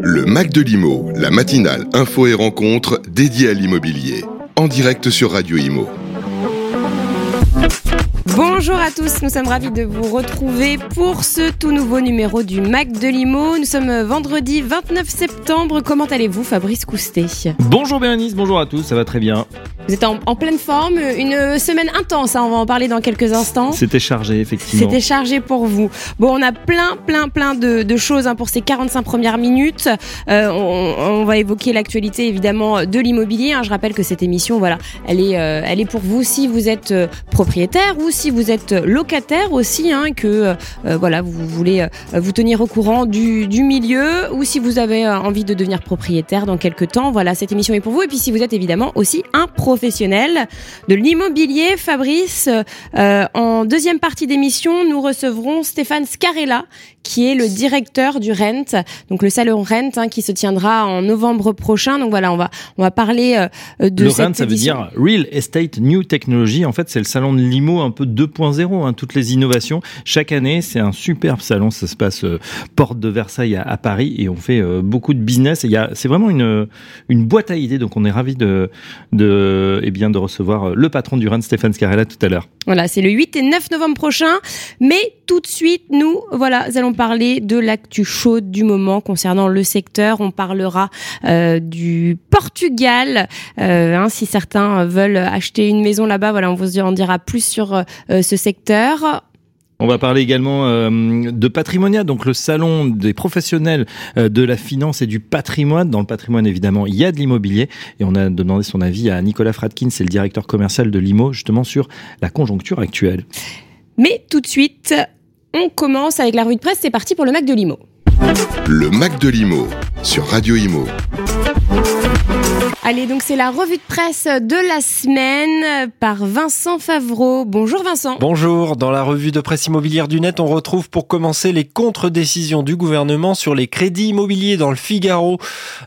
Le Mac de l'Imo, la matinale info et rencontre dédiée à l'immobilier. En direct sur Radio Imo. Bonjour à tous, nous sommes ravis de vous retrouver pour ce tout nouveau numéro du Mac de Limo. Nous sommes vendredi 29 septembre. Comment allez-vous Fabrice Coustet? Bonjour Bérénice, bonjour à tous, ça va très bien. Vous êtes en, pleine forme, une semaine intense, hein, on va en parler dans quelques instants. C'était chargé, effectivement. C'était chargé pour vous. Bon, on a plein, plein, plein de, choses hein, pour ces 45 premières minutes. Euh, on, va évoquer l'actualité, évidemment, de l'immobilier. Hein. Je rappelle que cette émission, voilà, elle est, euh, elle est pour vous si vous êtes euh, propriétaire ou si vous êtes locataire aussi, hein, que voilà, vous voulez vous tenir au courant du, du milieu ou si vous avez envie de devenir propriétaire dans quelques temps. Voilà, cette émission est pour vous. Et puis si vous êtes évidemment aussi un propriétaire professionnel de l'immobilier. Fabrice, euh, en deuxième partie d'émission, nous recevrons Stéphane Scarella, qui est le directeur du Rent, donc le salon Rent hein, qui se tiendra en novembre prochain. Donc voilà, on va on va parler euh, de le Rent, ça veut dire Real Estate New Technology. En fait, c'est le salon de l'IMO un peu 2.0, hein, toutes les innovations. Chaque année, c'est un superbe salon. Ça se passe euh, porte de Versailles à, Paris et on fait beaucoup de business. Et il y a, c'est vraiment une une boîte à idées. Donc on est ravi de de euh, bien, de recevoir euh, le patron du RAN, Stéphane Scarella, tout à l'heure. Voilà, c'est le 8 et 9 novembre prochain. Mais tout de suite, nous, voilà, allons parler de l'actu chaude du moment concernant le secteur. On parlera euh, du Portugal. Hein, si certains veulent acheter une maison là-bas, voilà, on vous en dira plus sur ce secteur. On va parler également euh, de Patrimonia, donc le salon des professionnels euh, de la finance et du patrimoine. Dans le patrimoine, évidemment, il y a de l'immobilier. Et on a demandé son avis à Nicolas Fradkin, c'est le directeur commercial de l'IMO, justement sur la conjoncture actuelle. Mais tout de suite, on commence avec la revue de presse. C'est parti pour le Mac de l'IMO. Le Mac de l'IMO sur Radio IMO. Allez, donc c'est la revue de presse de la semaine par Vincent Favreau. Bonjour Vincent. Bonjour. Dans la revue de presse immobilière du net, on retrouve pour commencer les contre-décisions du gouvernement sur les crédits immobiliers dans le Figaro.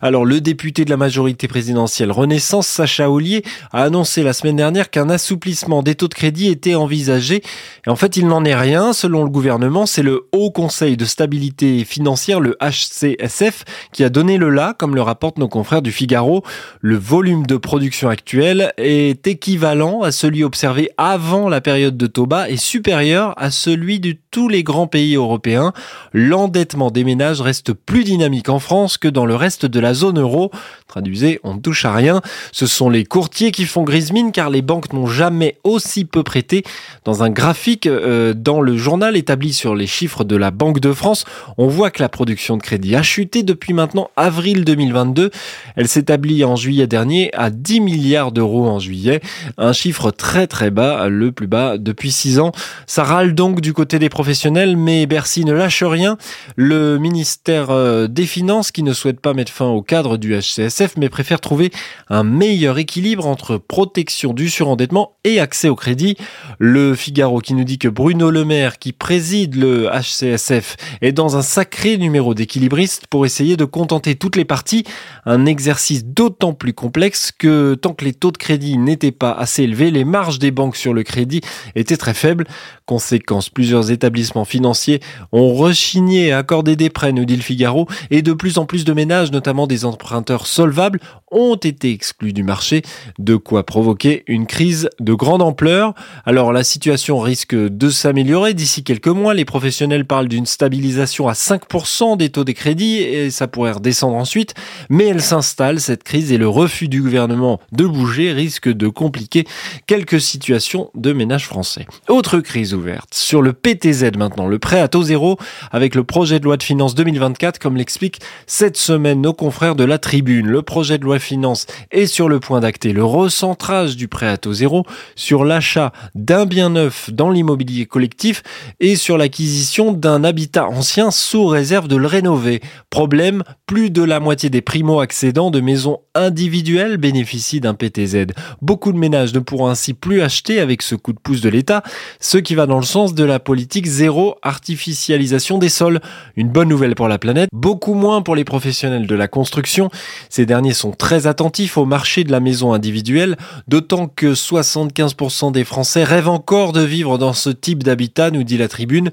Alors, le député de la majorité présidentielle Renaissance, Sacha Ollier, a annoncé la semaine dernière qu'un assouplissement des taux de crédit était envisagé. Et en fait, il n'en est rien. Selon le gouvernement, c'est le Haut Conseil de stabilité financière, le HCSF, qui a donné le là, comme le rapportent nos confrères du Figaro. Le volume de production actuel est équivalent à celui observé avant la période de Toba et supérieur à celui de tous les grands pays européens. L'endettement des ménages reste plus dynamique en France que dans le reste de la zone euro. Traduisez, on ne touche à rien. Ce sont les courtiers qui font grise mine car les banques n'ont jamais aussi peu prêté. Dans un graphique euh, dans le journal établi sur les chiffres de la Banque de France, on voit que la production de crédit a chuté depuis maintenant avril 2022. Elle s'établit en juillet dernier à 10 milliards d'euros en juillet, un chiffre très très bas, le plus bas depuis 6 ans. Ça râle donc du côté des professionnels, mais Bercy ne lâche rien. Le ministère euh, des Finances, qui ne souhaite pas mettre fin au cadre du HCSF, mais préfère trouver un meilleur équilibre entre protection du surendettement et accès au crédit. Le Figaro qui nous dit que Bruno Le Maire, qui préside le HCSF, est dans un sacré numéro d'équilibriste pour essayer de contenter toutes les parties, un exercice d'autant plus plus complexe que tant que les taux de crédit n'étaient pas assez élevés, les marges des banques sur le crédit étaient très faibles. Conséquence, plusieurs établissements financiers ont rechigné à accorder des prêts, nous dit le Figaro, et de plus en plus de ménages, notamment des emprunteurs solvables, ont été exclus du marché, de quoi provoquer une crise de grande ampleur. Alors la situation risque de s'améliorer d'ici quelques mois. Les professionnels parlent d'une stabilisation à 5% des taux des crédits et ça pourrait redescendre ensuite, mais elle s'installe, cette crise, et le refus du gouvernement de bouger risque de compliquer quelques situations de ménages français. Autre crise ouverte, sur le PTZ maintenant, le prêt à taux zéro, avec le projet de loi de finances 2024, comme l'explique cette semaine nos confrères de la Tribune. Le projet de loi de finances est sur le point d'acter le recentrage du prêt à taux zéro sur l'achat d'un bien neuf dans l'immobilier collectif et sur l'acquisition d'un habitat ancien sous réserve de le rénover. Problème, plus de la moitié des primo-accédants de maisons individuelles individuels bénéficient d'un PTZ. Beaucoup de ménages ne pourront ainsi plus acheter avec ce coup de pouce de l'État, ce qui va dans le sens de la politique zéro artificialisation des sols. Une bonne nouvelle pour la planète, beaucoup moins pour les professionnels de la construction. Ces derniers sont très attentifs au marché de la maison individuelle, d'autant que 75% des Français rêvent encore de vivre dans ce type d'habitat, nous dit la tribune.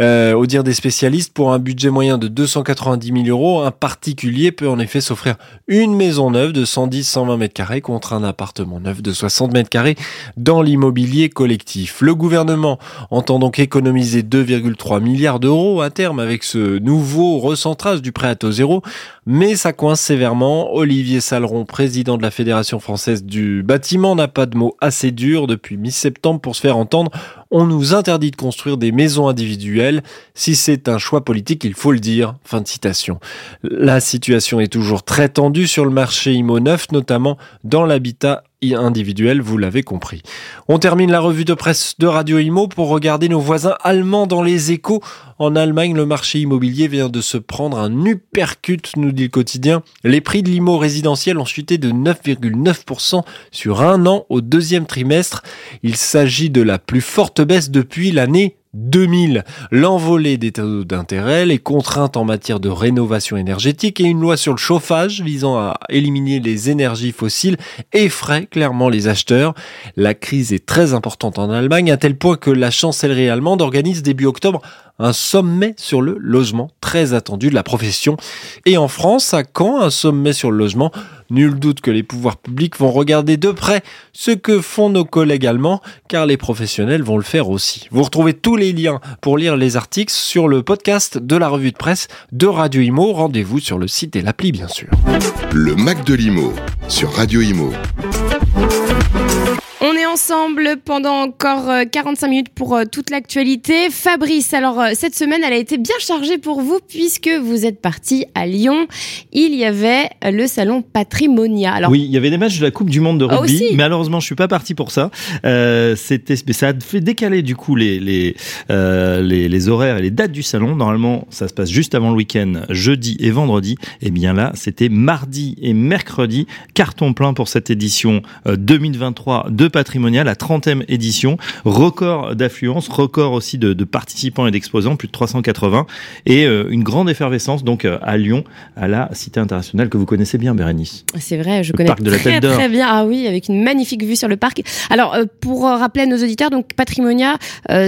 Euh, au dire des spécialistes, pour un budget moyen de 290 000 euros, un particulier peut en effet s'offrir une maison neuve de 110-120 mètres carrés contre un appartement neuf de 60 mètres carrés dans l'immobilier collectif. Le gouvernement entend donc économiser 2,3 milliards d'euros à terme avec ce nouveau recentrage du prêt à taux zéro, mais ça coince sévèrement. Olivier Saleron, président de la Fédération française du bâtiment, n'a pas de mots assez durs depuis mi-septembre pour se faire entendre. On nous interdit de construire des maisons individuelles. Si c'est un choix politique, il faut le dire. Fin de citation. La situation est toujours très tendue sur le marché IMO neuf, notamment dans l'habitat individuel, vous l'avez compris. On termine la revue de presse de Radio Imo pour regarder nos voisins allemands dans les échos. En Allemagne, le marché immobilier vient de se prendre un uppercut, nous dit le quotidien. Les prix de l'IMO résidentiel ont chuté de 9,9% sur un an au deuxième trimestre. Il s'agit de la plus forte baisse depuis l'année 2000, l'envolée des taux d'intérêt, les contraintes en matière de rénovation énergétique et une loi sur le chauffage visant à éliminer les énergies fossiles effraient clairement les acheteurs. La crise est très importante en Allemagne à tel point que la chancellerie allemande organise début octobre un sommet sur le logement très attendu de la profession. Et en France, à quand un sommet sur le logement Nul doute que les pouvoirs publics vont regarder de près ce que font nos collègues allemands, car les professionnels vont le faire aussi. Vous retrouvez tous les liens pour lire les articles sur le podcast de la revue de presse de Radio Imo. Rendez-vous sur le site et l'appli, bien sûr. Le Mac de l'Imo sur Radio Imo ensemble pendant encore 45 euh, minutes pour euh, toute l'actualité. Fabrice, alors euh, cette semaine, elle a été bien chargée pour vous puisque vous êtes parti à Lyon. Il y avait le salon Patrimonia. Alors, oui, il y avait des matchs de la Coupe du Monde de rugby, mais malheureusement, je suis pas parti pour ça. Euh, c'était, ça a fait décaler du coup les les, les, les horaires et les dates du salon. Normalement, ça se passe juste avant le week-end, jeudi et vendredi. Et eh bien là, c'était mardi et mercredi. Carton plein pour cette édition 2023 de Patrimonia la 30e édition. Record d'affluence, record aussi de, participants et d'exposants, plus de 380. Et euh, une grande effervescence donc euh, à Lyon, à la Cité internationale que vous connaissez bien, Bérénice. C'est vrai, je connais très, très bien. Ah oui, avec une magnifique vue sur le parc. Alors, euh, pour rappeler à nos auditeurs, donc Patrimonia,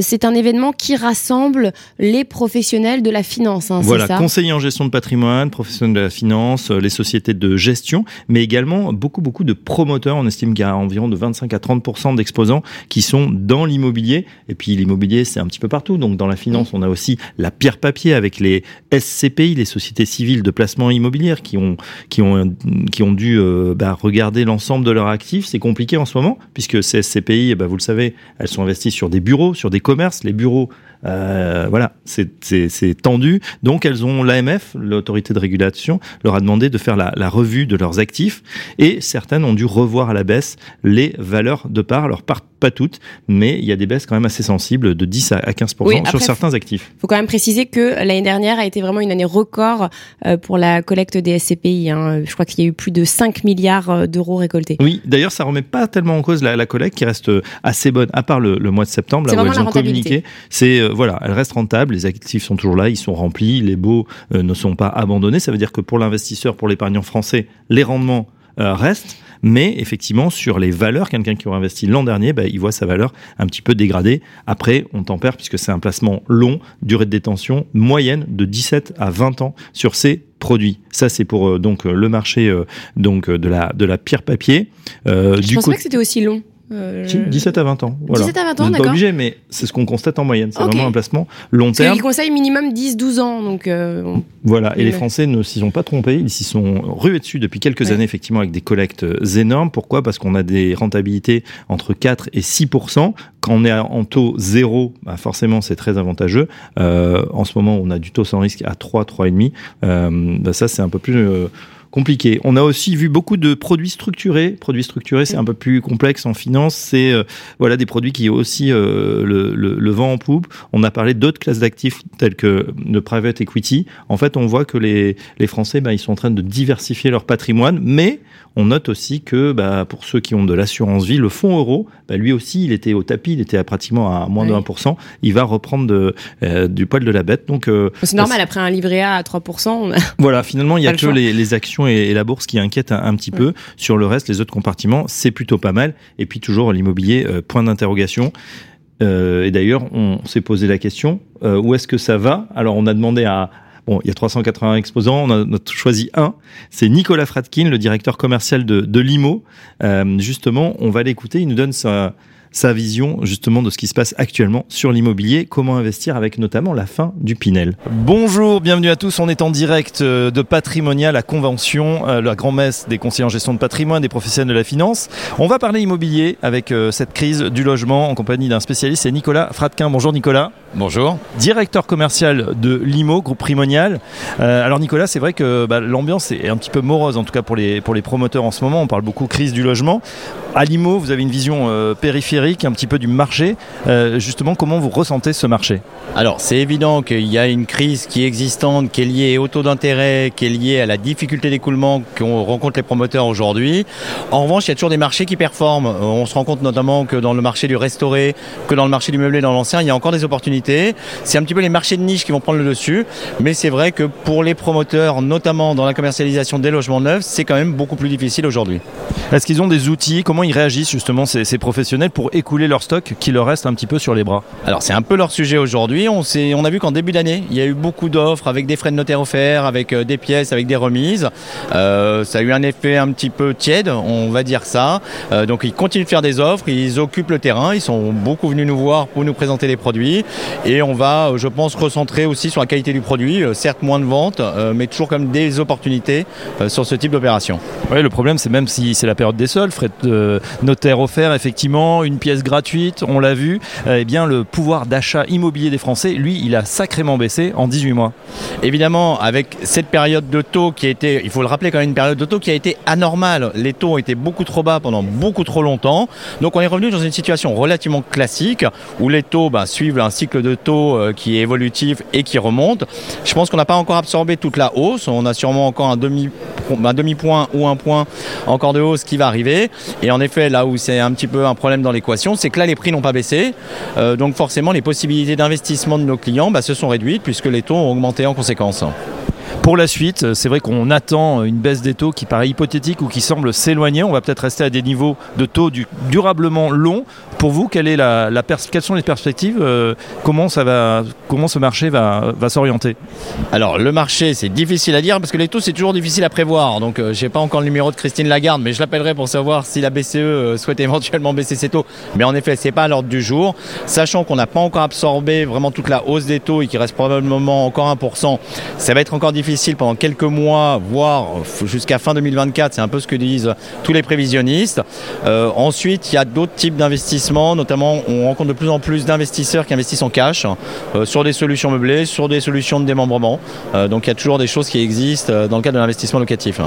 c'est un événement qui rassemble les professionnels de la finance. Hein, voilà, conseillers en gestion de patrimoine, professionnels de la finance, les sociétés de gestion, mais également beaucoup, beaucoup de promoteurs. On estime qu'il y a environ de 25 à 30 d'exposants qui sont dans l'immobilier. Et puis l'immobilier, c'est un petit peu partout. Donc dans la finance, on a aussi la pierre papier avec les SCPI, les sociétés civiles de placement immobilier, qui ont qui ont qui ont dû euh, bah, regarder l'ensemble de leurs actifs. C'est compliqué en ce moment puisque ces SCPI, bah, vous le savez, elles sont investies sur des bureaux, sur des commerces. Les bureaux euh, voilà, c'est tendu. Donc elles ont l'AMF, l'autorité de régulation, leur a demandé de faire la, la, revue de leurs actifs et certaines ont dû revoir à la baisse les valeurs de part. Alors pas, pas toutes, mais il y a des baisses quand même assez sensibles de 10 à 15 sur certains actifs. Il faut quand même préciser que l'année dernière a été vraiment une année record euh, pour la collecte des SCPI. Hein. Je crois qu'il y a eu plus de 5 milliards euh, d'euros récoltés. Oui, d'ailleurs ça remet pas tellement en cause la, la collecte qui reste assez bonne, à part le, le mois de septembre, là où elles ont communiqué. C'est voilà, elle reste rentable, les actifs sont toujours là, ils sont remplis, les baux euh, ne sont pas abandonnés. Ça veut dire que pour l'investisseur, pour l'épargnant français, les rendements euh, restent. Mais effectivement, sur les valeurs, quelqu'un qui aura investi l'an dernier, bah, il voit sa valeur un petit peu dégradée. Après, on tempère puisque c'est un placement long, durée de détention moyenne de 17 à 20 ans sur ces produits. Ça, c'est pour euh, donc le marché donc de la de la pierre papier. Je du pensais pas que c'était aussi long. 17 euh, à 20 ans. Voilà. 17 à 20 ans, d'accord. pas obligé, mais c'est ce qu'on constate en moyenne. C'est vraiment un placement long terme. Parce qu'ils conseillent minimum 10-12 ans. Donc euh, Voilà, et les Français ne s'y sont pas trompés. Ils s'y sont rués dessus depuis quelques années, effectivement, avec des collectes énormes. Pourquoi? Parce qu'on a des rentabilités entre 4 et 6 Quand on est en taux zéro, bah forcément, c'est très avantageux. Euh, en ce moment, on a du taux sans risque à 3, 3,5. Euh, bah ça, c'est un peu plus compliqué. On a aussi vu beaucoup de produits structurés. Produits structurés, c'est un peu plus complexe en finance. C'est euh, voilà des produits qui ont aussi euh, le, le, le, vent en poupe. On a parlé d'autres classes d'actifs telles que le private equity. En fait, on voit que les, les Français, bah, ils sont en train de diversifier leur patrimoine, mais on note aussi que bah, pour ceux qui ont de l'assurance vie, le fonds euro, bah, lui aussi, il était au tapis, il était à pratiquement à moins de 1%. Il va reprendre de, euh, du poil de la bête. Donc c'est normal après un livret A à 3%. Voilà, finalement, il y a que les, les, actions et, et, la bourse qui inquiètent un, un petit peu. Sur le reste, les autres compartiments, c'est plutôt pas mal. Et puis toujours l'immobilier, euh, point d'interrogation. Euh, et d'ailleurs, on s'est posé la question euh, où est-ce que ça va? Alors, on a demandé à, Bon, il y a 380 exposants, on a, on a choisi un. C'est Nicolas Fratkin, le directeur commercial de, de Limo. Euh, justement, on va l'écouter. Il nous donne sa, sa vision justement de ce qui se passe actuellement sur l'immobilier, comment investir avec notamment la fin du Pinel. Bonjour, bienvenue à tous, on est en direct euh, de Patrimonial à Convention, euh, la grand-messe des conseillers en gestion de patrimoine, des professionnels de la finance. On va parler immobilier avec euh, cette crise du logement en compagnie d'un spécialiste, c'est Nicolas Fratquin. Bonjour Nicolas. Bonjour. Directeur commercial de Limo, groupe Primonial. Euh, alors Nicolas, c'est vrai que bah, l'ambiance est un petit peu morose, en tout cas pour les, pour les promoteurs en ce moment. On parle beaucoup crise du logement. À Limo, vous avez une vision euh, périphérique un petit peu du marché. Euh, justement, comment vous ressentez ce marché? Alors, c'est évident qu'il y a une crise qui est existante, qui est liée au taux d'intérêt, qui est liée à la difficulté d'écoulement qu'on rencontre les promoteurs aujourd'hui. En revanche, il y a toujours des marchés qui performent. On se rend compte notamment que dans le marché du restauré, que dans le marché du meublé, dans l'ancien, il y a encore des opportunités c'est un petit peu les marchés de niche qui vont prendre le dessus, mais c'est vrai que pour les promoteurs, notamment dans la commercialisation des logements neufs, c'est quand même beaucoup plus difficile aujourd'hui. Est-ce qu'ils ont des outils? Comment ils réagissent justement ces, ces, professionnels pour écouler leur stock qui leur reste un petit peu sur les bras? Alors c'est un peu leur sujet aujourd'hui. On, on a vu qu'en début d'année, il y a eu beaucoup d'offres avec des frais de notaire offerts, avec euh, des pièces, avec des remises. Euh, ça a eu un effet un petit peu tiède, on va dire ça. Euh, donc ils continuent de faire des offres, ils occupent le terrain, ils sont beaucoup venus nous voir pour nous présenter les produits. Et on va, je pense, recentrer aussi sur la qualité du produit. Euh, certes, moins de ventes, euh, mais toujours comme des opportunités euh, sur ce type d'opération. Oui, le problème, c'est même si c'est la période des soldes, frais de notaire offert, effectivement, une pièce gratuite, on l'a vu, eh bien, le pouvoir d'achat immobilier des Français, lui, il a sacrément baissé en 18 mois. Évidemment, avec cette période de taux qui a été, il faut le rappeler quand même, une période de taux qui a été anormale. Les taux ont été beaucoup trop bas pendant beaucoup trop longtemps. Donc, on est revenu dans une situation relativement classique où les taux bah, suivent un cycle de taux euh, qui est évolutif et qui remonte. Je pense qu'on n'a pas encore absorbé toute la hausse. On a sûrement encore un demi, un demi point ou un point encore de hausse qui va arriver. Et en effet, là où c'est un petit peu un problème dans l'équation, c'est que là les prix n'ont pas baissé. Euh, donc forcément, les possibilités d'investissement de nos clients bah, se sont réduites puisque les taux ont augmenté en conséquence. Pour la suite, c'est vrai qu'on attend une baisse des taux qui paraît hypothétique ou qui semble s'éloigner. On va peut-être rester à des niveaux de taux du, durablement longs. Pour vous, quelle est la, quelles sont les perspectives euh, comment, ça va, comment ce marché va, s'orienter? Alors, le marché, c'est difficile à dire parce que les taux, c'est toujours difficile à prévoir. Donc, euh, je n'ai pas encore le numéro de Christine Lagarde, mais je l'appellerai pour savoir si la BCE euh, souhaite éventuellement baisser ses taux. Mais en effet, ce n'est pas à l'ordre du jour. Sachant qu'on n'a pas encore absorbé vraiment toute la hausse des taux et qu'il reste probablement encore 1%, ça va être encore difficile pendant quelques mois, voire jusqu'à fin 2024. C'est un peu ce que disent tous les prévisionnistes. Euh, ensuite, il y a d'autres types d'investissements, notamment on rencontre de plus en plus d'investisseurs qui investissent en cash euh, sur des solutions meublées, sur des solutions de démembrement. Euh, donc il y a toujours des choses qui existent euh, dans le cadre de l'investissement locatif.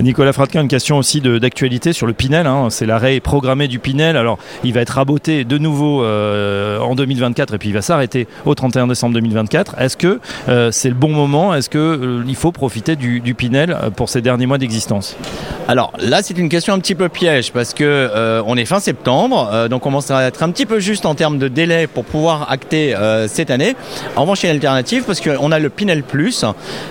Nicolas Fratkin, une question aussi d'actualité sur le Pinel. Hein. C'est l'arrêt programmé du Pinel. Alors il va être raboté de nouveau en 2024 et puis il va s'arrêter au 31 décembre 2024. Est-ce que c'est le bon moment? Est-ce que il faut profiter du, Pinel pour ces derniers mois d'existence Alors là, c'est une question un petit peu piège parce que euh, on est fin septembre, euh, donc on commence à être un petit peu juste en termes de délai pour pouvoir acter euh, cette année. En revanche, il y a une alternative parce qu'on a le Pinel Plus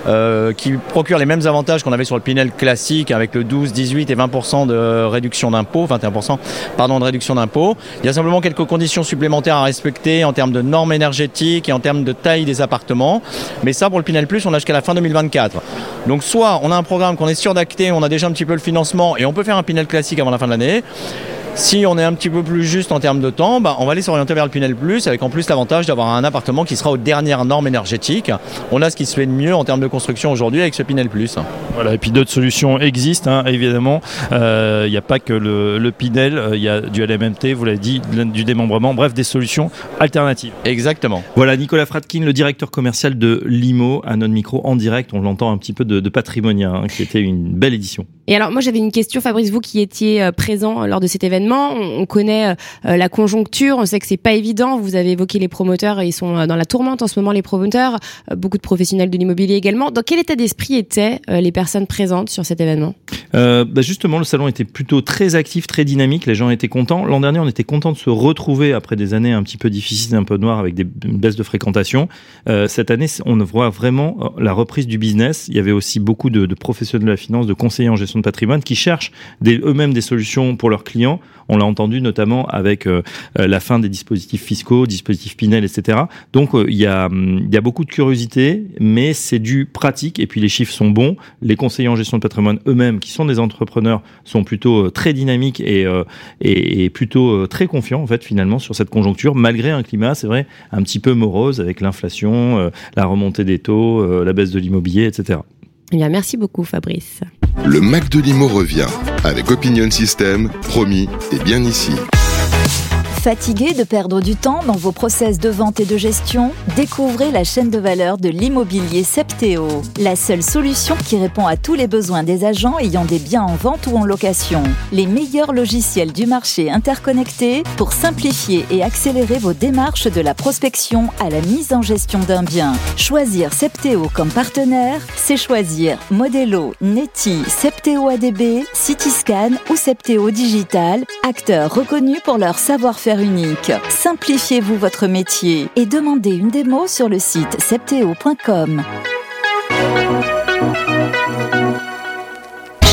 euh, qui procure les mêmes avantages qu'on avait sur le Pinel classique avec le 12, 18 et 20% de réduction d'impôt, 21% pardon de réduction d'impôt. Il y a simplement quelques conditions supplémentaires à respecter en termes de normes énergétiques et en termes de taille des appartements. Mais ça, pour le Pinel Plus, on a jusqu'à la fin 2024. Donc soit on a un programme qu'on est sûr d'acter, on a déjà un petit peu le financement et on peut faire un Pinel classique avant la fin de l'année. Si on est un petit peu plus juste en termes de temps, bah, on va aller s'orienter vers le Pinel Plus, avec en plus l'avantage d'avoir un appartement qui sera aux dernières normes énergétiques. On a ce qui se fait de mieux en termes de construction aujourd'hui avec ce Pinel Plus. Voilà, et puis d'autres solutions existent, hein, évidemment. Euh, Il n'y a pas que le, le Pinel, euh, il y a du LMMT, vous l'avez dit, du démembrement, bref, des solutions alternatives. Exactement. Voilà, Nicolas Fratkin, le directeur commercial de Limo, à notre micro en direct. On l'entend un petit peu de, de Patrimonia, hein, qui était une belle édition. Et alors moi j'avais une question, Fabrice, vous qui étiez euh, présent lors de cet événement, on, on connaît euh, la conjoncture, on sait que c'est pas évident. Vous avez évoqué les promoteurs, ils sont euh, dans la tourmente en ce moment, les promoteurs, euh, beaucoup de professionnels de l'immobilier également. Dans quel état d'esprit étaient euh, les personnes présentes sur cet événement? Euh, bah justement, le salon était plutôt très actif, très dynamique. Les gens étaient contents. L'an dernier, on était content de se retrouver après des années un petit peu difficiles, un peu noires, avec des une baisse de fréquentation. Euh, cette année, on voit vraiment euh, la reprise du business. Il y avait aussi beaucoup de professionnels de la finance, de conseillers en gestion de patrimoine, qui cherchent eux-mêmes des solutions pour leurs clients. On l'a entendu notamment avec euh, euh, la fin des dispositifs fiscaux, dispositifs Pinel, etc. Donc euh, il y a hum, il y a beaucoup de curiosité, mais c'est du pratique et puis les chiffres sont bons. Les conseillers en gestion de patrimoine eux-mêmes, qui sont des entrepreneurs, sont plutôt très dynamiques et, plutôt très confiants en fait finalement sur cette conjoncture, malgré un climat, c'est vrai, un petit peu morose avec l'inflation, la remontée des taux, la baisse de l'immobilier, etc. Eh bien, merci beaucoup Fabrice. Le Mac de Limo revient avec Opinion System, promis et bien ici. Fatigué de perdre du temps dans vos process de vente et de gestion Découvrez la chaîne de valeur de l'immobilier Septéo, la seule solution qui répond à tous les besoins des agents ayant des biens en vente ou en location. Les meilleurs logiciels du marché interconnectés pour simplifier et accélérer vos démarches de la prospection à la mise en gestion d'un bien. Choisir Septéo comme partenaire, c'est choisir Modelo, Neti, Septéo ADB, Cityscan ou Septéo Digital, acteurs reconnus pour leur savoir-faire unique. Simplifiez-vous votre métier et demandez une démo sur le site septéo.com.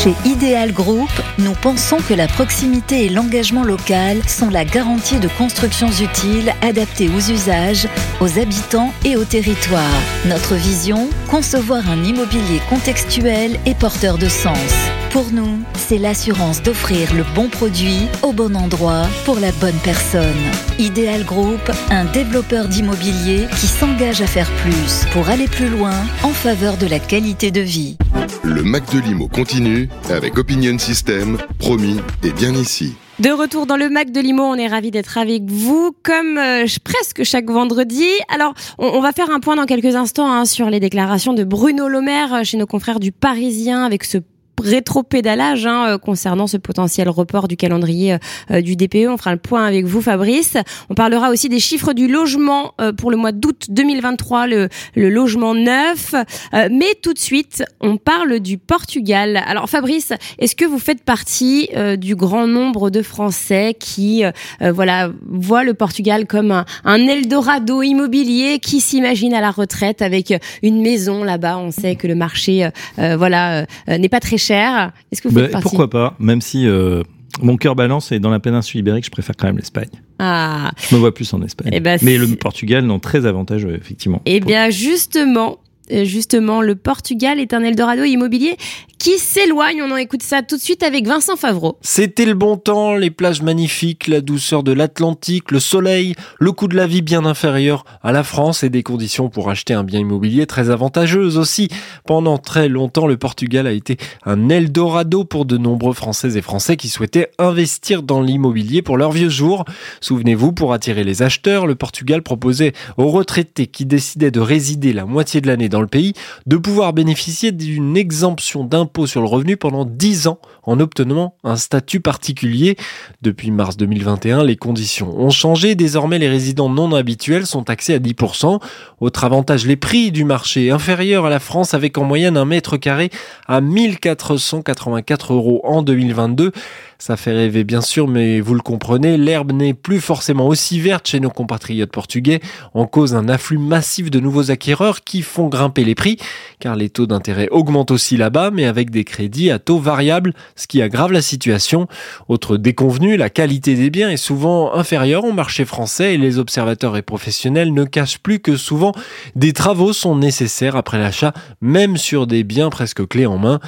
Chez Ideal Group, nous pensons que la proximité et l'engagement local sont la garantie de constructions utiles adaptées aux usages, aux habitants et au territoire. Notre vision, concevoir un immobilier contextuel et porteur de sens. Pour nous, c'est l'assurance d'offrir le bon produit au bon endroit pour la bonne personne. Ideal Group, un développeur d'immobilier qui s'engage à faire plus pour aller plus loin en faveur de la qualité de vie. Le Mac de Limo continue avec Opinion System, promis et bien ici. De retour dans le Mac de Limo, on est ravis d'être avec vous, comme euh, presque chaque vendredi. Alors, on, on va faire un point dans quelques instants hein, sur les déclarations de Bruno Le Maire euh, chez nos confrères du Parisien avec ce rétro-pédalage hein, euh, concernant ce potentiel report du calendrier euh, euh, du DPE. On fera le point avec vous, Fabrice. On parlera aussi des chiffres du logement euh, pour le mois d'août 2023, le, le logement neuf. Euh, mais tout de suite, on parle du Portugal. Alors, Fabrice, est-ce que vous faites partie euh, du grand nombre de Français qui, voilà, voient le Portugal comme un, un Eldorado immobilier qui s'imagine à la retraite avec une maison là-bas? On sait que le marché, voilà, n'est pas très cher. Est-ce que vous Bah, faites partie pourquoi pas, même si euh, mon cœur balance et dans la péninsule ibérique, je préfère quand même l'Espagne. Ah, Je me vois plus en Espagne. Eh ben, Mais le Portugal, non, très avantageux, effectivement. Eh bien, justement, justement, le Portugal est un Eldorado immobilier qui s'éloigne. On en écoute ça tout de suite avec Vincent Favreau. C'était le bon temps, les plages magnifiques, la douceur de l'Atlantique, le soleil, le coût de la vie bien inférieur à la France et des conditions pour acheter un bien immobilier très avantageuses aussi. Pendant très longtemps, le Portugal a été un Eldorado pour de nombreux Françaises et Français qui souhaitaient investir dans l'immobilier pour leurs vieux jours. Souvenez-vous, pour attirer les acheteurs, le Portugal proposait aux retraités qui décidaient de résider la moitié de l'année dans le pays de pouvoir bénéficier d'une exemption d'impôt sur le revenu pendant 10 ans en obtenant un statut particulier. Depuis mars 2021, les conditions ont changé. Désormais, les résidents non habituels sont taxés à 10%. Autre avantage, les prix du marché inférieurs à la France avec en moyenne un mètre carré à 1484 euros en 2022. Ça fait rêver bien sûr, mais vous le comprenez, l'herbe n'est plus forcément aussi verte chez nos compatriotes portugais, en cause un afflux massif de nouveaux acquéreurs qui font grimper les prix, car les taux d'intérêt augmentent aussi là-bas, mais avec des crédits à taux variables, ce qui aggrave la situation. Autre déconvenu, la qualité des biens est souvent inférieure au marché français et les observateurs et professionnels ne cachent plus que souvent des travaux sont nécessaires après l'achat, même sur des biens presque clés en main.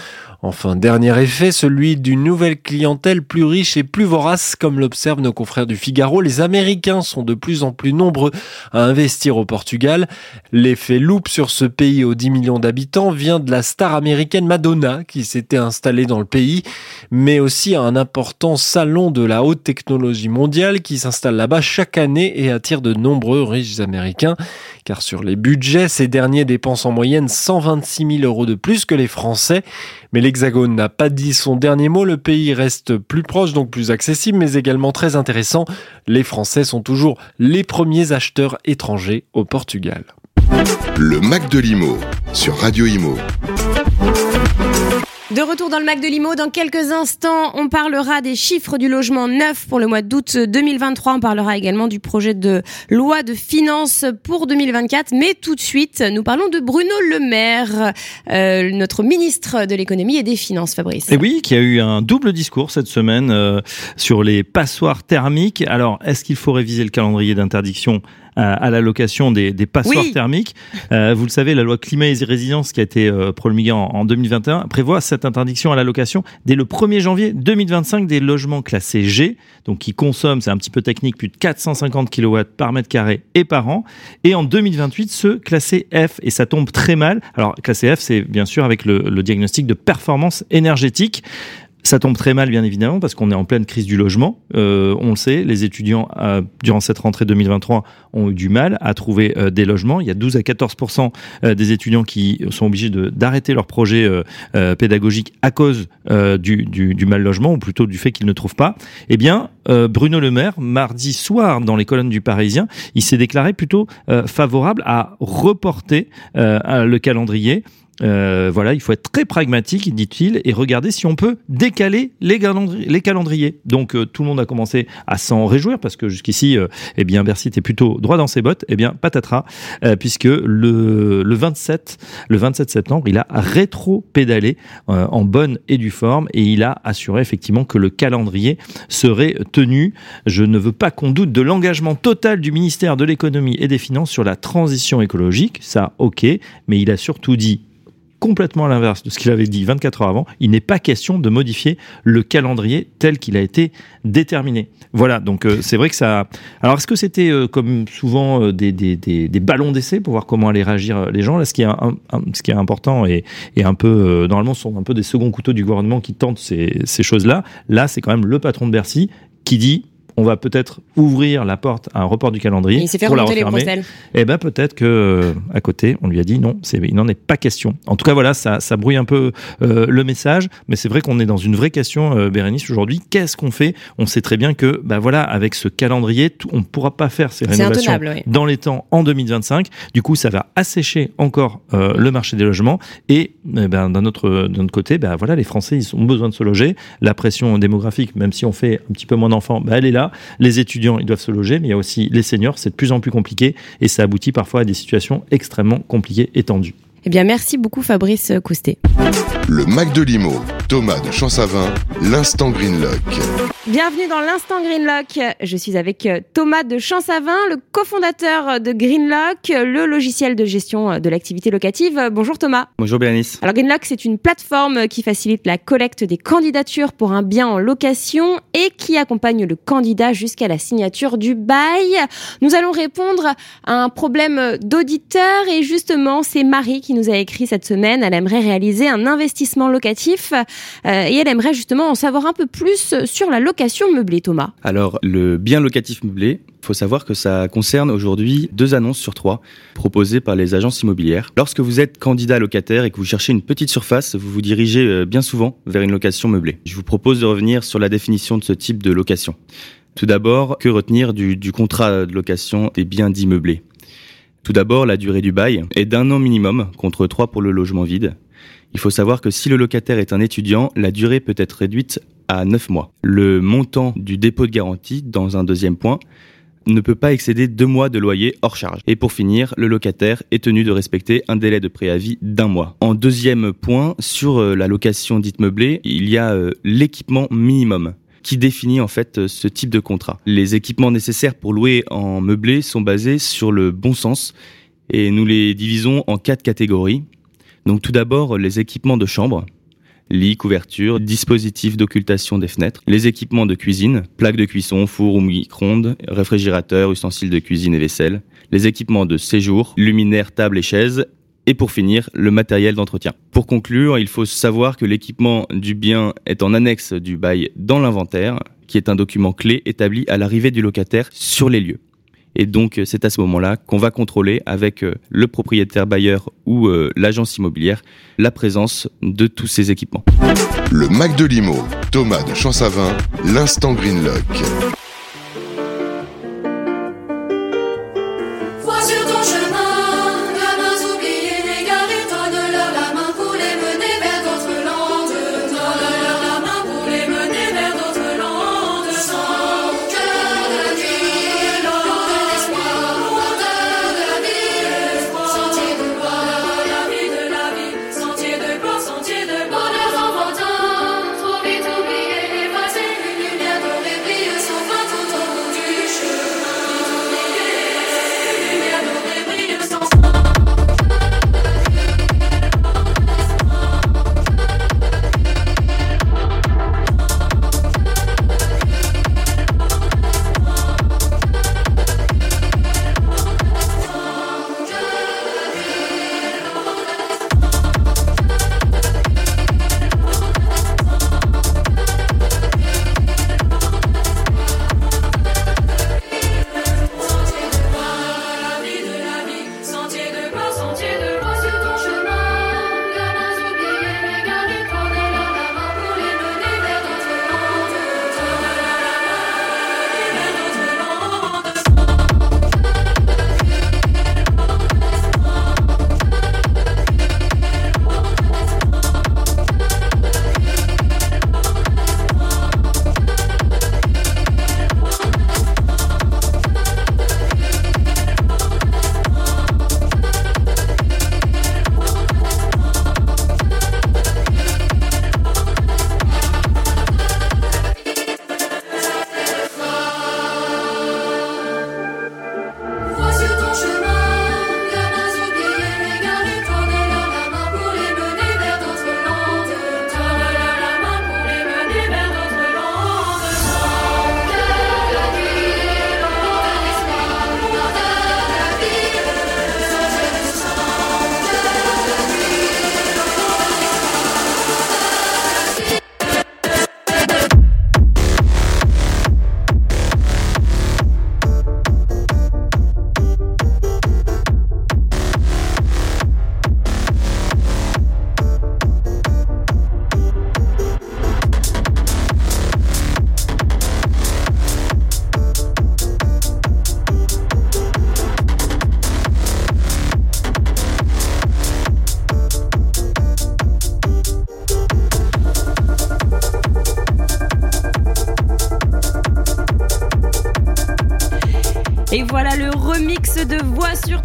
Enfin, dernier effet, celui d'une nouvelle clientèle plus riche et plus vorace, comme l'observent nos confrères du Figaro. Les Américains sont de plus en plus nombreux à investir au Portugal. L'effet loupe sur ce pays aux 10 millions d'habitants vient de la star américaine Madonna, qui s'était installée dans le pays, mais aussi à un important salon de la haute technologie mondiale qui s'installe là-bas chaque année et attire de nombreux riches Américains. Car sur les budgets, ces derniers dépensent en moyenne 126 000 euros de plus que les Français. Mais l'Hexagone n'a pas dit son dernier mot, le pays reste plus proche, donc plus accessible, mais également très intéressant. Les Français sont toujours les premiers acheteurs étrangers au Portugal. Le Mac de l'Imo sur Radio Imo. De retour dans le Mac de Limo, dans quelques instants, on parlera des chiffres du logement neuf pour le mois d'août 2023. On parlera également du projet de loi de finances pour 2024. Mais tout de suite, nous parlons de Bruno Le Maire, euh, notre ministre de l'économie et des finances, Fabrice. Et oui, qui a eu un double discours cette semaine euh, sur les passoires thermiques. Alors, est-ce qu'il faut réviser le calendrier d'interdiction? À la location des, des passoires Oui. thermiques. Euh, vous le savez, la loi climat et résilience qui a été euh, promulguée en, en 2021 prévoit cette interdiction à la location dès le 1er janvier 2025 des logements classés G, donc qui consomment, c'est un petit peu technique, plus de 450 kW par mètre carré et par an, et en 2028 ceux classés F, et ça tombe très mal. Alors classé F, c'est bien sûr avec le, le diagnostic de performance énergétique. Ça tombe très mal, bien évidemment, parce qu'on est en pleine crise du logement. Euh, on le sait, les étudiants, euh, durant cette rentrée 2023, ont eu du mal à trouver euh, des logements. Il y a 12 à 14% euh, des étudiants qui sont obligés d'arrêter leur projet pédagogique à cause du, mal logement, ou plutôt du fait qu'ils ne trouvent pas. Eh bien, Bruno Le Maire, mardi soir, dans les colonnes du Parisien, il s'est déclaré plutôt favorable à reporter le calendrier. Euh, voilà, il faut être très pragmatique, dit-il, et regarder si on peut décaler les, calendri- les calendriers. Donc euh, tout le monde a commencé à s'en réjouir parce que jusqu'ici, euh, eh bien Bercy était plutôt droit dans ses bottes. Eh bien patatras, puisque le, le 27, le 27 septembre, il a rétro-pédalé en bonne et due forme et il a assuré effectivement que le calendrier serait tenu. Je ne veux pas qu'on doute de l'engagement total du ministère de l'économie et des finances sur la transition écologique. Ça, ok, mais il a surtout dit complètement à l'inverse de ce qu'il avait dit 24 heures avant. Il n'est pas question de modifier le calendrier tel qu'il a été déterminé. Voilà, donc euh, c'est vrai que ça. Alors est-ce que c'était euh, comme souvent euh, des, des, des, des ballons d'essai pour voir comment allaient réagir euh, les gens? Là, ce qui est, ce qui est important et, et un peu euh, normalement ce sont un peu des seconds couteaux du gouvernement qui tentent ces, ces choses-là. Là, c'est quand même le patron de Bercy qui dit. On va peut-être ouvrir la porte à un report du calendrier il s'est fait pour la les refermer. bretelles. Eh ben peut-être que euh, à côté, on lui a dit non, il n'en est pas question. En tout cas, voilà, ça, ça brouille un peu euh, le message, mais c'est vrai qu'on est dans une vraie question, euh, Bérénice, aujourd'hui. Qu'est-ce qu'on fait? On sait très bien que, bah voilà, avec ce calendrier, tout- on ne pourra pas faire ces rénovations dans les temps en 2025. Du coup, ça va assécher encore euh, le marché des logements. Et eh ben, d'un autre, côté, ben voilà, les Français ils ont besoin de se loger. La pression démographique, même si on fait un petit peu moins d'enfants, ben, elle est là. Les étudiants, ils doivent se loger, mais il y a aussi les seniors. C'est de plus en plus compliqué et ça aboutit parfois à des situations extrêmement compliquées et tendues. Eh bien, merci beaucoup, Fabrice Coustet. Le Mac de Limo, Thomas de Champsavin, l'instant Greenlock. Bienvenue dans l'instant Greenlock. Je suis avec euh, Thomas de Champsavin, le cofondateur de Greenlock, le logiciel de gestion euh, de l'activité locative. Bonjour Thomas. Bonjour Bérénice. Alors Greenlock, c'est une plateforme qui facilite la collecte des candidatures pour un bien en location et qui accompagne le candidat jusqu'à la signature du bail. Nous allons répondre à un problème d'auditeur et justement, c'est Marie qui nous a écrit cette semaine. Elle aimerait réaliser un investissement locatif euh, et elle aimerait justement en savoir un peu plus sur la location Alors, le bien locatif meublé, il faut savoir que ça concerne aujourd'hui deux annonces sur trois proposées par les agences immobilières. Lorsque vous êtes candidat locataire et que vous cherchez une petite surface, vous vous dirigez euh, bien souvent vers une location meublée. Je vous propose de revenir sur la définition de ce type de location. Tout d'abord, que retenir du contrat de location des biens dits meublés? Tout d'abord, la durée du bail est d'un an minimum contre trois pour le logement vide. Il faut savoir que si le locataire est un étudiant, la durée peut être réduite à 9 mois. Le montant du dépôt de garantie, dans un deuxième point, ne peut pas excéder deux mois de loyer hors charge. Et pour finir, le locataire est tenu de respecter un délai de préavis d'un mois. En deuxième point, sur euh, la location dite meublée, il y a euh, l'équipement minimum qui définit en fait euh, ce type de contrat. Les équipements nécessaires pour louer en meublé sont basés sur le bon sens et nous les divisons en quatre catégories. Donc tout d'abord les équipements de chambre, lits, couvertures, dispositifs d'occultation des fenêtres, les équipements de cuisine, plaques de cuisson, four ou micro-ondes, réfrigérateurs, ustensiles de cuisine et vaisselle, les équipements de séjour, luminaires, tables et chaises, et pour finir, le matériel d'entretien. Pour conclure, il faut savoir que l'équipement du bien est en annexe du bail dans l'inventaire, qui est un document clé établi à l'arrivée du locataire sur les lieux. Et donc, c'est à ce moment-là qu'on va contrôler avec euh, le propriétaire bailleur ou euh, l'agence immobilière la présence de tous ces équipements. Le Mac de Limo, Thomas de Champsavin, l'instant Greenlock.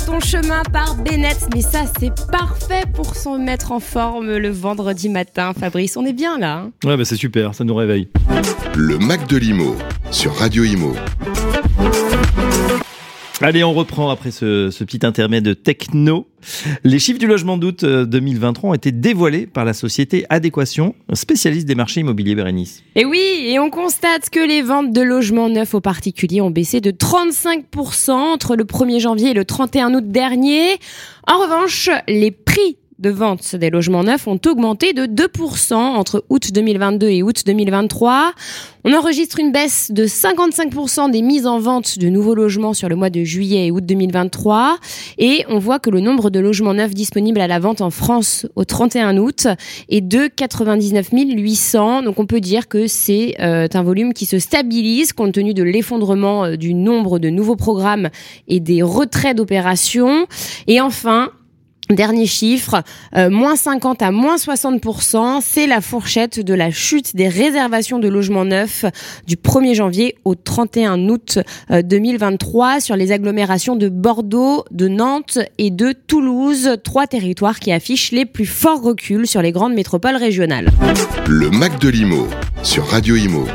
Ton chemin par Bennett. Mais ça, c'est parfait pour se mettre en forme le vendredi matin. Fabrice, on est bien là. hein? Ouais, bah c'est super, ça nous réveille. Le Mac de Limo sur Radio Imo. Allez, on reprend après ce, petit intermède techno. Les chiffres du logement d'août euh, 2023 ont été dévoilés par la société Adéquation, spécialiste des marchés immobiliers Bérénice. Et oui, et on constate que les ventes de logements neufs aux particuliers ont baissé de 35% entre le 1er janvier et le 31 août dernier. En revanche, les de vente des logements neufs ont augmenté de 2% entre août 2022 et août 2023. On enregistre une baisse de 55% des mises en vente de nouveaux logements sur le mois de juillet et août 2023. Et on voit que le nombre de logements neufs disponibles à la vente en France au 31 août est de 99 800. Donc on peut dire que c'est euh, un volume qui se stabilise compte tenu de l'effondrement euh, du nombre de nouveaux programmes et des retraits d'opérations. Et enfin, Dernier chiffre, euh, moins 50 à moins 60%, c'est la fourchette de la chute des réservations de logements neufs du 1er janvier au 31 août euh, 2023 sur les agglomérations de Bordeaux, de Nantes et de Toulouse, trois territoires qui affichent les plus forts reculs sur les grandes métropoles régionales. Le Mac de l'Imo sur Radio Imo.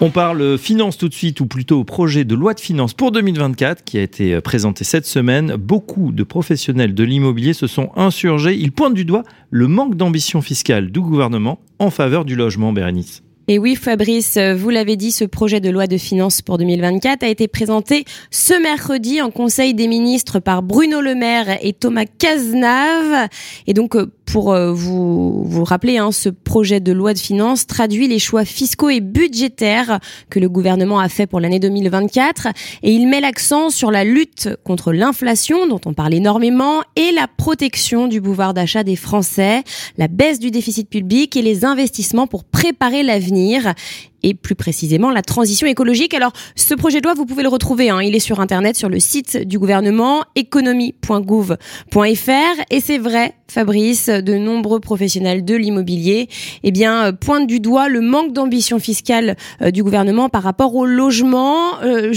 On parle finance tout de suite, ou plutôt projet de loi de finances pour 2024 qui a été euh, présenté cette semaine. Beaucoup de professionnels de l'immobilier se sont insurgés. Ils pointent du doigt le manque d'ambition fiscale du gouvernement en faveur du logement, Bérénice. Et oui, Fabrice, euh, vous l'avez dit, ce projet de loi de finances pour 2024 a été présenté ce mercredi en Conseil des ministres par Bruno Le Maire et Thomas Cazenave. Et donc, euh, pour euh, vous vous rappeler, hein, ce projet de loi de finances traduit les choix fiscaux et budgétaires que le gouvernement a fait pour l'année 2024 et il met l'accent sur la lutte contre l'inflation dont on parle énormément et la protection du pouvoir d'achat des Français, la baisse du déficit public et les investissements pour préparer l'avenir l'avenir et plus précisément la transition écologique. Alors, ce projet de loi, vous pouvez le retrouver. Hein, il est sur Internet, sur le site du gouvernement, économie.gouv.fr. Et c'est vrai, Fabrice, de nombreux professionnels de l'immobilier, eh bien, euh, pointent du doigt le manque d'ambition fiscale euh, du gouvernement par rapport au logement. Euh,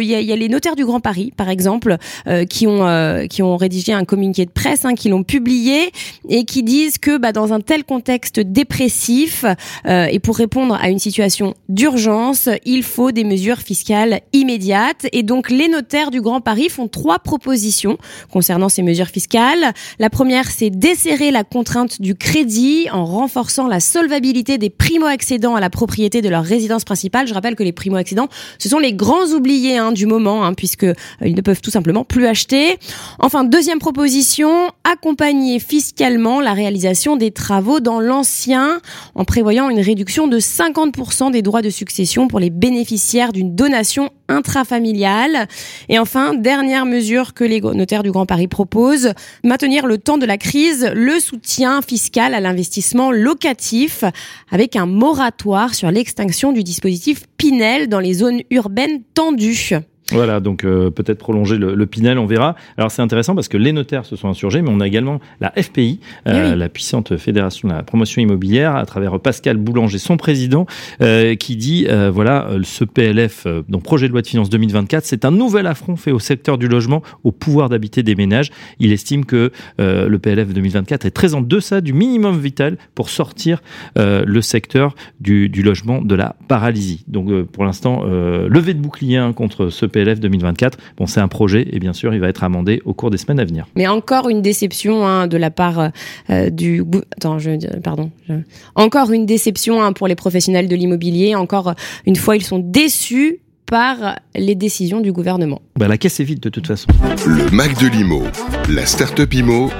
il y a, y a les notaires du Grand Paris, par exemple, euh, qui ont euh, qui ont rédigé un communiqué de presse, hein, qui l'ont publié et qui disent que, bah, dans un tel contexte dépressif et pour répondre à une situation d'urgence, il faut des mesures fiscales immédiates. Et donc, les notaires du Grand Paris font trois propositions concernant ces mesures fiscales. La première, c'est desserrer la contrainte du crédit en renforçant la solvabilité des primo-accédants à la propriété de leur résidence principale. Je rappelle que les primo-accédants, ce sont les grands oubliés hein, du moment, hein, puisque euh, ne peuvent tout simplement plus acheter. Enfin, deuxième proposition, accompagner fiscalement la réalisation des travaux dans l'ancien en prévoyant une réduction de 50% des droits de succession pour les bénéficiaires d'une donation intrafamiliale. Et enfin, dernière mesure que les notaires du Grand Paris proposent, maintenir le temps de la crise le soutien fiscal à l'investissement locatif avec un moratoire sur l'extinction du dispositif Pinel dans les zones urbaines tendues. Voilà, donc euh, peut-être prolonger le, le, Pinel, on verra. Alors c'est intéressant parce que les notaires se sont insurgés, mais on a également la FPI, euh, oui. la puissante fédération de la promotion immobilière, à travers Pascal Boulanger, son président, euh, qui dit euh, voilà, ce PLF, donc projet de loi de finances 2024, c'est un nouvel affront fait au secteur du logement, au pouvoir d'habiter des ménages. Il estime que le PLF 2024 est très en deçà du minimum vital pour sortir le secteur du, du, logement de la paralysie. Donc pour l'instant, levée de bouclier hein, contre ce PLF 2024. Bon, c'est un projet et bien sûr, il va être amendé au cours des semaines à venir. Mais encore une déception hein, de la part euh, du. Attends, je pardon. Je... Encore une déception hein, pour les professionnels de l'immobilier. Encore une fois, ils sont déçus par les décisions du gouvernement. Bah, la caisse est vide de toute façon. Le Mac de l'IMO, la start-up IMO,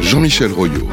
Jean-Michel Royot.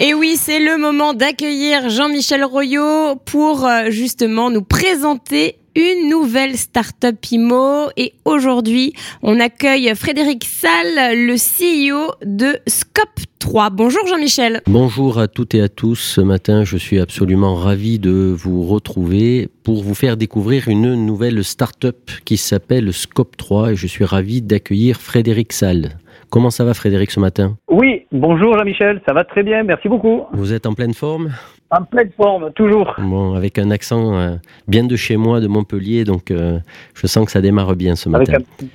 Et oui, c'est le moment d'accueillir Jean-Michel Royot pour euh, justement nous présenter une nouvelle start-up IMO et aujourd'hui, on accueille Frédéric Salle, le CEO de Scope 3. Bonjour Jean-Michel. Bonjour à toutes et à tous. Ce matin, je suis absolument ravi de vous retrouver pour vous faire découvrir une nouvelle start-up qui s'appelle Scope 3 et je suis ravi d'accueillir Frédéric Salle. Comment ça va Frédéric ce matin? Oui, bonjour Jean-Michel, ça va très bien, merci beaucoup. Vous êtes en pleine forme? En pleine forme, toujours. Bon, avec un accent euh, bien de chez moi, de Montpellier, donc euh, je sens que ça démarre bien ce matin. Avec un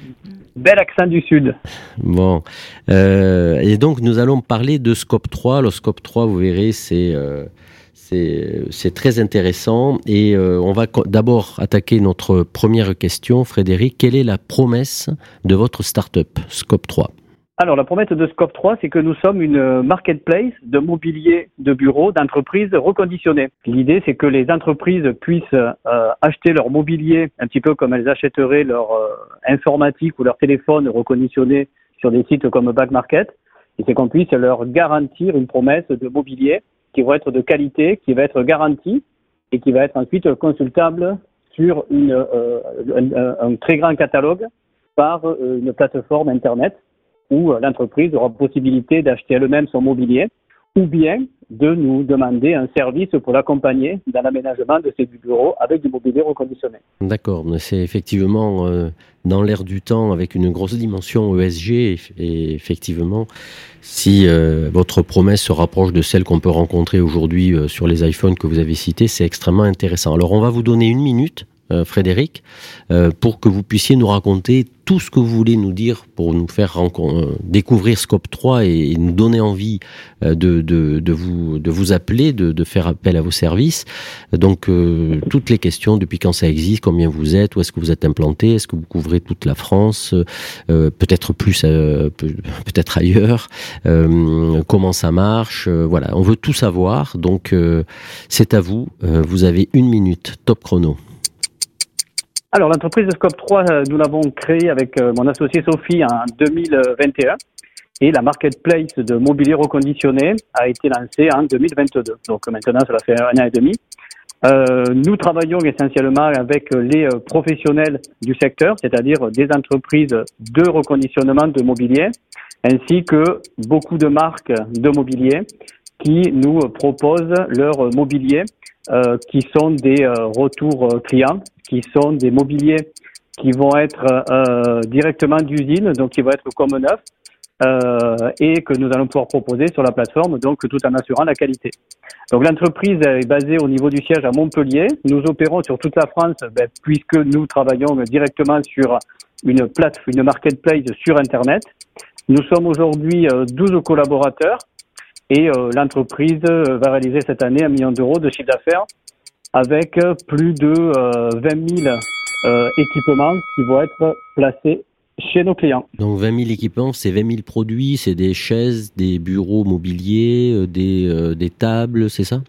bel accent du Sud. Bon, euh, et donc nous allons parler de Scope 3. Le Scope 3, vous verrez, c'est... c'est très intéressant et on va d'abord attaquer notre première question. Frédéric, quelle est la promesse de votre start-up Scope 3 alors, la promesse de Scope 3, c'est que nous sommes une marketplace de mobilier de bureaux d'entreprises reconditionnées. L'idée, c'est que les entreprises puissent euh, acheter leur mobilier un petit peu comme elles achèteraient leur euh, informatique ou leur téléphone reconditionné sur des sites comme Back Market. Et c'est qu'on puisse leur garantir une promesse de mobilier qui va être de qualité, qui va être garantie et qui va être ensuite consultable sur une, euh, un, un, très grand catalogue par une plateforme Internet où l'entreprise aura possibilité d'acheter elle-même son mobilier ou bien de nous demander un service pour l'accompagner dans l'aménagement de ces bureaux avec du mobilier reconditionné. D'accord, c'est effectivement euh, dans l'air du temps avec une grosse dimension ESG et, effectivement, si euh, votre promesse se rapproche de celle qu'on peut rencontrer aujourd'hui euh, sur les iPhones que vous avez cités, c'est extrêmement intéressant. Alors on va vous donner une minute. Euh, Frédéric, euh, pour que vous puissiez nous raconter tout ce que vous voulez nous dire pour nous faire euh, découvrir Scope 3 et, nous donner envie de, vous, appeler, de, faire appel à vos services. Donc, toutes les questions, depuis quand ça existe, combien vous êtes, où est-ce que vous êtes implanté, est-ce que vous couvrez toute la France, peut-être plus, peut- peut-être ailleurs, comment ça marche, voilà, on veut tout savoir. Donc, c'est à vous, vous avez une minute, top chrono. Alors, l'entreprise de Scope 3, euh, nous l'avons créée avec euh, mon associé Sophie en 2021 et la marketplace de mobilier reconditionné a été lancée en 2022. Donc maintenant, cela fait un an et demi. Euh, nous travaillons essentiellement avec les euh, professionnels du secteur, c'est-à-dire des entreprises de reconditionnement de mobilier, ainsi que beaucoup de marques de mobilier qui nous proposent leur mobilier, euh, qui sont des euh, retours euh, clients, qui sont des mobiliers qui vont être euh, directement d'usine, donc qui vont être comme neuf, euh, et que nous allons pouvoir proposer sur la plateforme, donc tout en assurant la qualité. Donc l'entreprise est basée au niveau du siège à Montpellier. Nous opérons sur toute la France, ben, puisque nous travaillons directement sur une plate, une marketplace sur Internet. Nous sommes aujourd'hui euh, 12 collaborateurs et euh, l'entreprise euh, va réaliser cette année un million d'euros de chiffre d'affaires avec euh, plus de euh, 20 000 euh, équipements qui vont être placés chez nos clients. Donc 20 000 équipements, c'est 20 000 produits, c'est des chaises, des bureaux mobiliers, des, euh, des tables, c'est ça?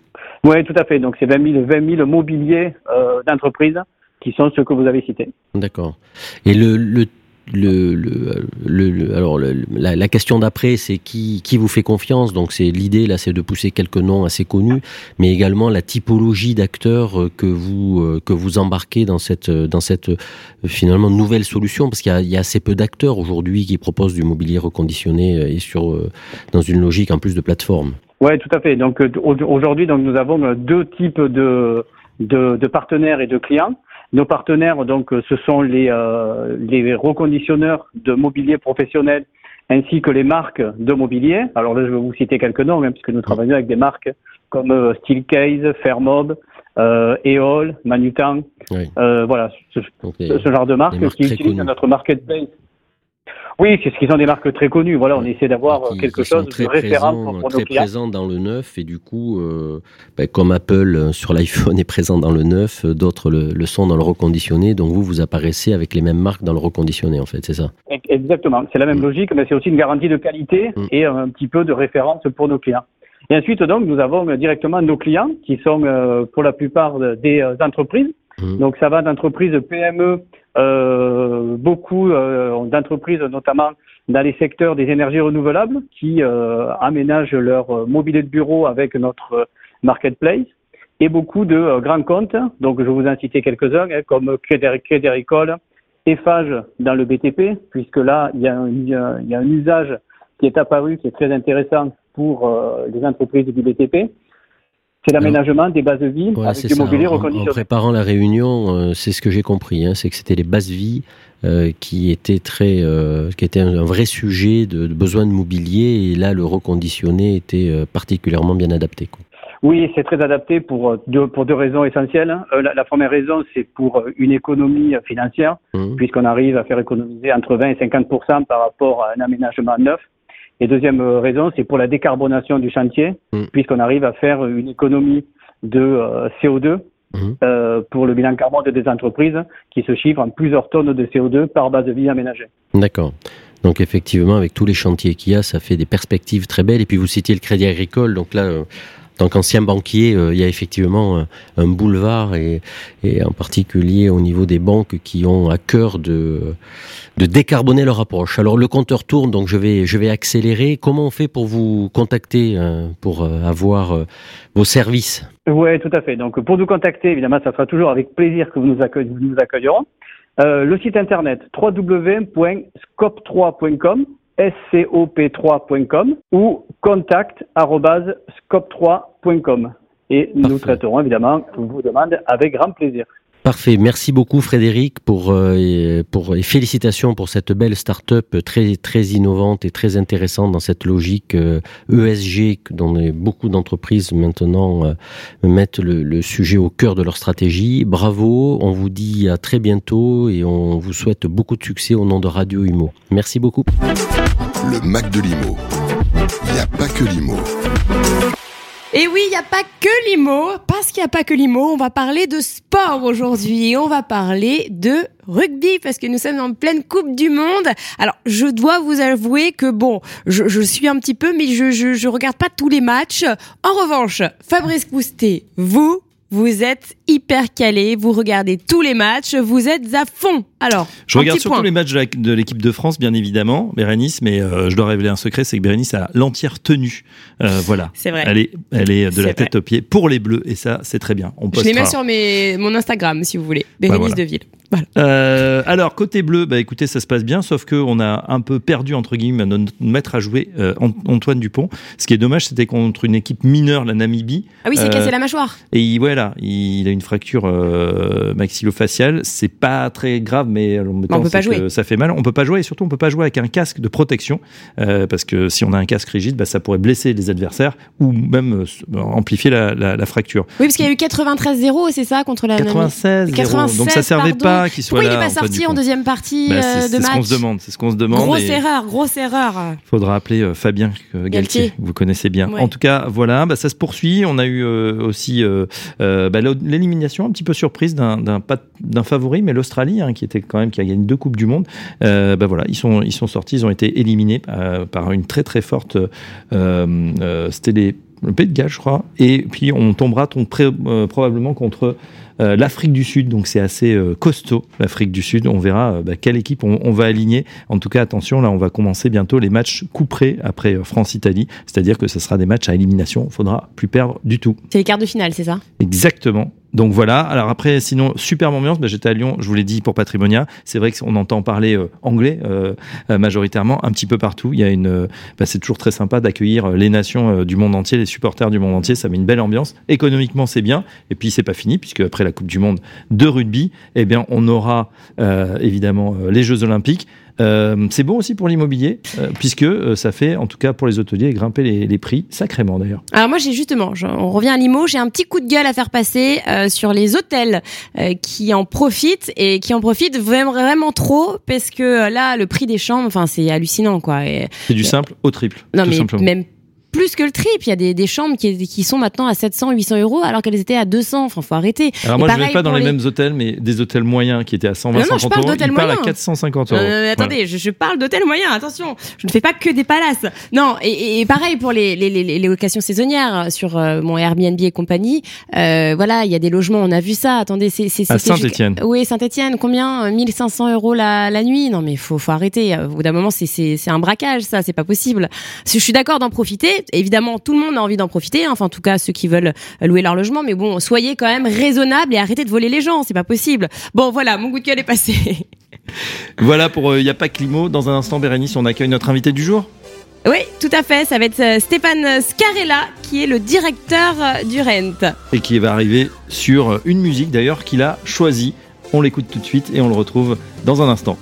Oui, tout à fait. Donc c'est 20 000, 20 000 mobiliers euh, d'entreprise qui sont ceux que vous avez cités. D'accord. Et le, le, le, le, le- alors la, la question d'après, c'est qui, qui vous fait confiance? Donc c'est l'idée là, c'est de pousser quelques noms assez connus, mais également la typologie d'acteurs euh, que vous euh, que vous embarquez dans cette euh, dans cette finalement nouvelle solution, parce qu'il y y a assez peu d'acteurs aujourd'hui qui proposent du mobilier reconditionné et sur dans une logique en plus de plateforme. Oui, tout à fait. Donc au- aujourd'hui, donc nous avons deux types de, de, de partenaires et de clients. Nos partenaires, donc, euh, ce sont les, euh, les reconditionneurs de mobilier professionnel ainsi que les marques de mobilier. Alors là, je vais vous citer quelques noms, hein, puisque nous travaillons avec des marques comme euh, Steelcase, Fairmob, euh, Eol, Manutan, Oui. euh, voilà, ce, genre de marques qui utilisent notre marketplace. Oui, c'est ce qui sont des marques très connues. Voilà, on essaie d'avoir qui- quelque chose de référent pour, pour nos très clients. présents dans le neuf et du coup, euh, ben, comme Apple euh, sur l'iPhone est présent dans le neuf, euh, d'autres le, le sont dans le reconditionné. Donc vous, vous apparaissez avec les mêmes marques dans le reconditionné, en fait, c'est ça? Exactement, c'est la même logique, mais c'est aussi une garantie de qualité Mm. et un petit peu de référence pour nos clients. Et ensuite, donc, nous avons euh, directement nos clients qui sont euh, pour la plupart de- des euh, entreprises. Mm. Donc, ça va d'entreprises PME, euh, beaucoup euh, d'entreprises, notamment dans les secteurs des énergies renouvelables, qui euh, aménagent leur euh, mobilier de bureau avec notre euh, marketplace, et beaucoup de euh, grands comptes. Donc, je vous en citer quelques-uns, hein, comme Crédit Agricole, Eiffage dans le BTP, puisque là, il y, a un, usage qui est apparu, qui est très intéressant pour euh, les entreprises du BTP. C'est l'aménagement des bases de vie Voilà, avec du ça. mobilier En- En, reconditionné. préparant la réunion, euh, c'est ce que j'ai compris, hein, c'est que c'était les bases vie euh, qui étaient très, euh, qui étaient un, un vrai sujet de, de besoin de mobilier et là, le reconditionné était euh, particulièrement bien adapté. quoi. Oui, c'est très adapté pour euh, deux, pour deux raisons essentielles. Euh, la, la première raison, c'est pour une économie financière, Mhm. puisqu'on arrive à faire économiser entre 20 et 50% par rapport à un aménagement neuf. Et deuxième euh, raison, c'est pour la décarbonation du chantier, Mm. puisqu'on arrive à faire une économie de euh, CO2 Mhm. euh, pour le bilan carbone des entreprises, qui se chiffre en plusieurs tonnes de CO2 par base de vie aménagée. D'accord. Donc effectivement, avec tous les chantiers qu'il y a, ça fait des perspectives très belles. Et puis vous citiez le Crédit Agricole, donc là, tant qu'ancien banquier, euh, il y a effectivement un, un boulevard et, en particulier au niveau des banques qui ont à cœur de, décarboner leur approche. Alors le compteur tourne, donc je vais, je vais accélérer. Comment on fait pour vous contacter, euh, pour euh, avoir euh, vos services? Oui, tout à fait. Donc, pour nous contacter, évidemment, ça sera toujours avec plaisir que vous nous, accueille- nous accueillerons. Euh, le site internet www.scope3.com, scop3.com ou contact@scope3.com. Et nous traiterons évidemment vos demandes avec grand plaisir. Parfait. Merci beaucoup Frédéric pour, euh, et, pour et félicitations pour cette belle start-up très très innovante et très intéressante dans cette logique euh, ESG dont beaucoup d'entreprises maintenant euh, mettent le, le sujet au cœur de leur stratégie. Bravo. On vous dit à très bientôt et on vous souhaite beaucoup de succès au nom de Radio Humo. Merci beaucoup. Le Mac de Limo. Il n'y a pas que Limo. Et oui, il n'y a pas que l'IMO. Parce qu'il n'y a pas que l'IMO, on va parler de sport aujourd'hui. On va parler de rugby parce que nous sommes en pleine Coupe du Monde. Alors, je dois vous avouer que bon, je, suis un petit peu, mais je, je, je regarde pas tous les matchs. En revanche, Fabrice Coustet, vous, vous êtes hyper calé, vous regardez tous les matchs, vous êtes à fond. Alors, Je un regarde petit surtout point. les matchs de de l'équipe de France, bien évidemment, Bérénice, mais euh, je dois révéler un secret, c'est que Bérénice a l'entière tenue. Euh, voilà. C'est vrai. Elle est, elle est de la vrai. tête aux pieds pour les Bleus, et ça, c'est très bien. On Je l'ai même sur mes, mon Instagram, si vous voulez. Bérénice voilà. Deville. Voilà. Euh, alors côté bleu, bah écoutez, ça se passe bien, sauf que on a un peu perdu entre guillemets notre maître à jouer, euh, Ant- Antoine Dupont. Ce qui est dommage, c'était contre une équipe mineure, la Namibie. Ah oui, c'est Euh, cassé la mâchoire. Et il, voilà, il a une fracture euh, maxillofaciale. C'est pas très grave, mais même On peut pas jouer. ça fait mal. On peut pas jouer et surtout on peut pas jouer avec un casque de protection euh, parce que si on a un casque rigide, bah, ça pourrait blesser les adversaires ou même euh, amplifier la, la- la fracture. Oui, parce qu'il y a eu 93-0, c'est ça, contre la Namibie? 96, 96, donc ça servait pardon. pas qu'il soit Pourquoi là. il n'est pas sorti en deuxième partie Bah, euh, de C'est ce match qu'on se demande. C'est ce qu'on se demande. Grosse erreur, grosse erreur. Faudra appeler euh, Fabien euh, Galtier, Galtier. vous connaissez bien. Ouais. En tout cas, voilà, bah, ça se poursuit. On a eu aussi bah, l'élimination un petit peu surprise d'un favori, mais l'Australie, hein, qui était quand même qui a gagné deux coupes du monde. Voilà, ils sont ils sont sortis, ils ont été éliminés par une très très forte. C'était les le Pays de Galles, je crois. Et puis on tombera ton- euh, probablement contre euh, l'Afrique du Sud. Donc c'est assez euh, costaud, l'Afrique du Sud. On verra euh, bah, quelle équipe on, on va aligner. En tout cas, attention, là, on va commencer bientôt les matchs couperés après France-Italie. C'est-à-dire que ce sera des matchs à élimination. Il faudra plus perdre du tout. C'est les quarts de finale, c'est ça? Exactement. Donc voilà. Alors après, sinon, superbe ambiance. Bah, J'étais à Lyon, je vous l'ai dit, pour Patrimonia. C'est vrai qu'on entend parler euh, anglais euh, euh, majoritairement un petit peu partout. Il y a une, bah, c'est toujours très sympa d'accueillir les nations du monde entier, les supporters du monde entier. Ça met une belle ambiance. Économiquement, c'est bien. Et puis c'est pas fini puisque après la Coupe du Monde de rugby, eh bien, on aura évidemment les Jeux Olympiques. Euh, c'est bon aussi pour l'immobilier, euh, puisque euh, ça fait, en tout cas pour les hôteliers, grimper les, les prix sacrément d'ailleurs. Alors moi j'ai justement, je- on revient à Limo, j'ai un petit coup de gueule à faire passer euh, sur les hôtels euh, qui en profitent et qui en profitent vraiment, vraiment trop parce que là le prix des chambres, enfin c'est hallucinant quoi. C'est du simple au triple, non tout mais simplement. même plus que le trip, il y a des, des chambres qui, qui sont maintenant à 700, 800 euros alors qu'elles étaient à 200. Enfin faut arrêter. Alors Et moi, je ne pareil vais pas dans les, mêmes hôtels, mais des hôtels moyens qui étaient à 120, Non, non, je 150 parle euros, d'hôtels ils parlent à moyens. 450 Non, euros. non, mais attendez, je, je parle d'hôtel moyen, attention, je ne fais pas que des palaces. Non, et, pareil pour les, les, les, les locations saisonnières sur euh, mon Airbnb et compagnie. Euh, voilà, il y a des logements, on a vu ça. Attendez, c'est c'est À Saint-Étienne. Oui, Saint-Étienne, combien Euh, 1500 euros la, la nuit? Non, mais faut faut arrêter. Au bout d'un moment, c'est c'est c'est un braquage, ça, c'est pas possible. Je suis d'accord d'en profiter. Évidemment, tout le monde a envie d'en profiter. hein. Enfin, en tout cas, ceux qui veulent louer leur logement. Mais bon, soyez quand même raisonnables et arrêtez de voler les gens. C'est pas possible. Bon, voilà, mon coup de gueule est passé. Voilà pour Il n'y a pas Climo. Dans un instant, Bérénice, on accueille notre invité du jour. Oui, tout à fait. Ça va être euh, Stéphane Scarella, qui est le directeur euh, du Rent. Et qui va arriver sur une musique d'ailleurs qu'il a choisie. On l'écoute tout de suite et on le retrouve dans un instant.